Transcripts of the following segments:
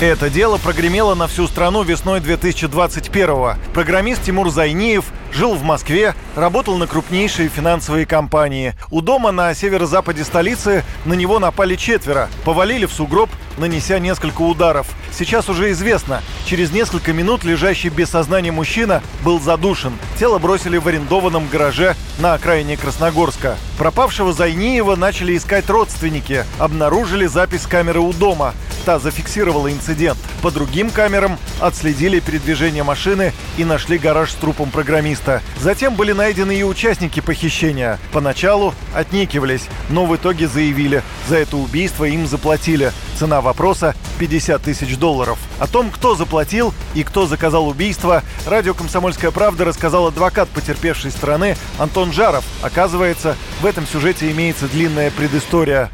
Это дело прогремело на всю страну весной 2021-го. Программист Тимур Зайниев жил в Москве, работал на крупнейшие финансовые компании. У дома на северо-западе столицы на него напали четверо, повалили в сугроб, нанеся несколько ударов. Сейчас уже известно, через несколько минут лежащий без сознания мужчина был задушен. Тело бросили в арендованном гараже на окраине Красногорска. Пропавшего Зайниева начали искать родственники. Обнаружили запись камеры у дома. Та зафиксировала инцидент. По другим камерам отследили передвижение машины и нашли гараж с трупом программиста. Затем были найдены и участники похищения. Поначалу отнекивались, но в итоге заявили, за это убийство им заплатили. Цена вопроса 50 тысяч долларов. О том, кто заплатил и кто заказал убийство, радио «Комсомольская правда» рассказал адвокат потерпевшей стороны Антон Жаров. Оказывается, в этом сюжете имеется длинная предыстория.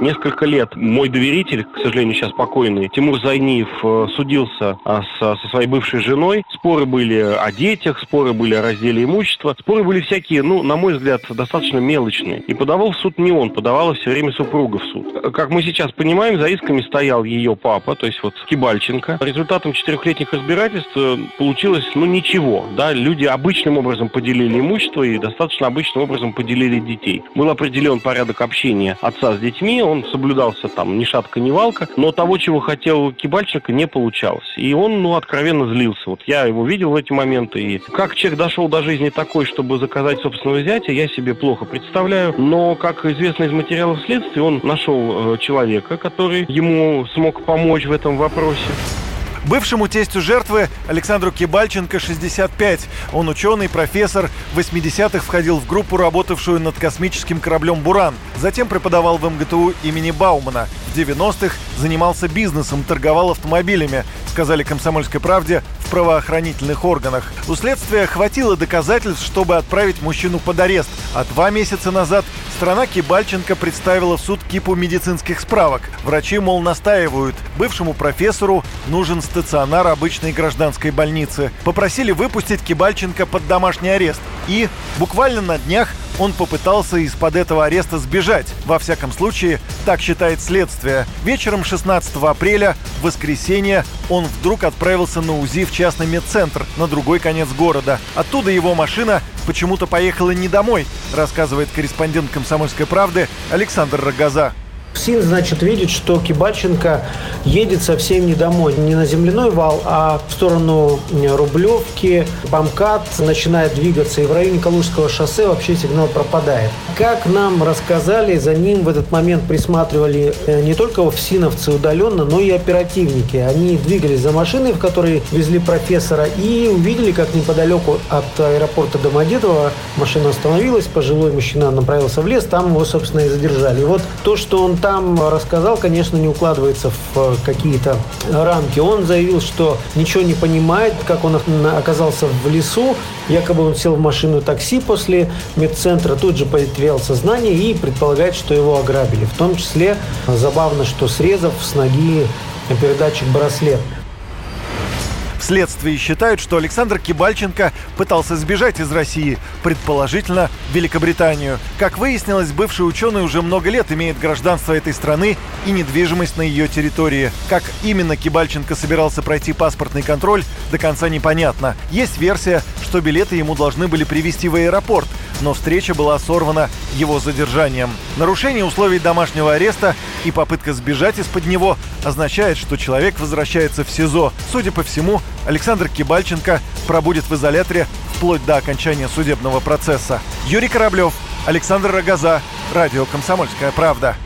Несколько лет мой доверитель, к сожалению, сейчас покойный, Тимур Зайниев, э, судился а, со, своей бывшей женой. Споры были о детях, споры были о разделе имущества. Споры были всякие, ну, на мой взгляд, достаточно мелочные. И подавал в суд не он, подавала все время супруга в суд. Как мы сейчас понимаем, за исками стоял ее папа, то есть вот Кибальченко. Результатом четырехлетних разбирательств э, получилось, ну, ничего. Да, люди обычным образом поделили имущество и достаточно обычным образом поделили детей. Был определен порядок общения отца с детьми, он соблюдался там ни шатка, ни валка, но того, чего хотел Кибальченко, не получалось. И он, ну, откровенно злился. Вот я его видел в эти моменты, и как человек дошел до жизни такой, чтобы заказать собственного зятя, я себе плохо представляю. Но, как известно из материалов следствия, он нашел э, человека, который ему смог помочь в этом вопросе. Бывшему тестю жертвы Александру Кибальченко 65. Он ученый, профессор. В 80-х входил в группу, работавшую над космическим кораблем «Буран». Затем преподавал в МГТУ имени Баумана. В 90-х занимался бизнесом, торговал автомобилями, сказали «Комсомольской правде» в правоохранительных органах. У следствия хватило доказательств, чтобы отправить мужчину под арест. А два месяца назад страна Кибальченко представила в суд кипу медицинских справок. Врачи, мол, настаивают. Бывшему профессору нужен стационар обычной гражданской больницы. Попросили выпустить Кибальченко под домашний арест. И буквально на днях он попытался из-под этого ареста сбежать. Во всяком случае, так считает следствие. Вечером 16 апреля, в воскресенье, он вдруг отправился на УЗИ в частный медцентр на другой конец города. Оттуда его машина почему-то поехала не домой, рассказывает корреспондент «Комсомольской правды» Александр Рогоза. СИН, значит, видит, что Кибальченко едет совсем не домой, не на земляной вал, а в сторону Рублевки, Бамкат, начинает двигаться, и в районе Калужского шоссе вообще сигнал пропадает. Как нам рассказали, за ним в этот момент присматривали э, не только ФСИНовцы удаленно, но и оперативники. Они двигались за машиной, в которой везли профессора, и увидели, как неподалеку от аэропорта Домодедово машина остановилась, пожилой мужчина направился в лес, там его, собственно, и задержали. И вот то, что он там рассказал, конечно, не укладывается в э, какие-то рамки. Он заявил, что ничего не понимает, как он оказался в лесу. Якобы он сел в машину такси после медцентра, тут же потерял сознание и предполагает, что его ограбили. В том числе забавно, что срезав с ноги передатчик браслет. В следствии считают, что Александр Кибальченко пытался сбежать из России, предположительно в Великобританию. Как выяснилось, бывший ученый уже много лет имеет гражданство этой страны и недвижимость на ее территории. Как именно Кибальченко собирался пройти паспортный контроль, до конца непонятно. Есть версия, что билеты ему должны были привезти в аэропорт, но встреча была сорвана его задержанием. Нарушение условий домашнего ареста и попытка сбежать из-под него означает, что человек возвращается в СИЗО. Судя по всему, Александр Кибальченко пробудет в изоляторе вплоть до окончания судебного процесса. Юрий Кораблев, Александр Рогоза, Радио «Комсомольская правда».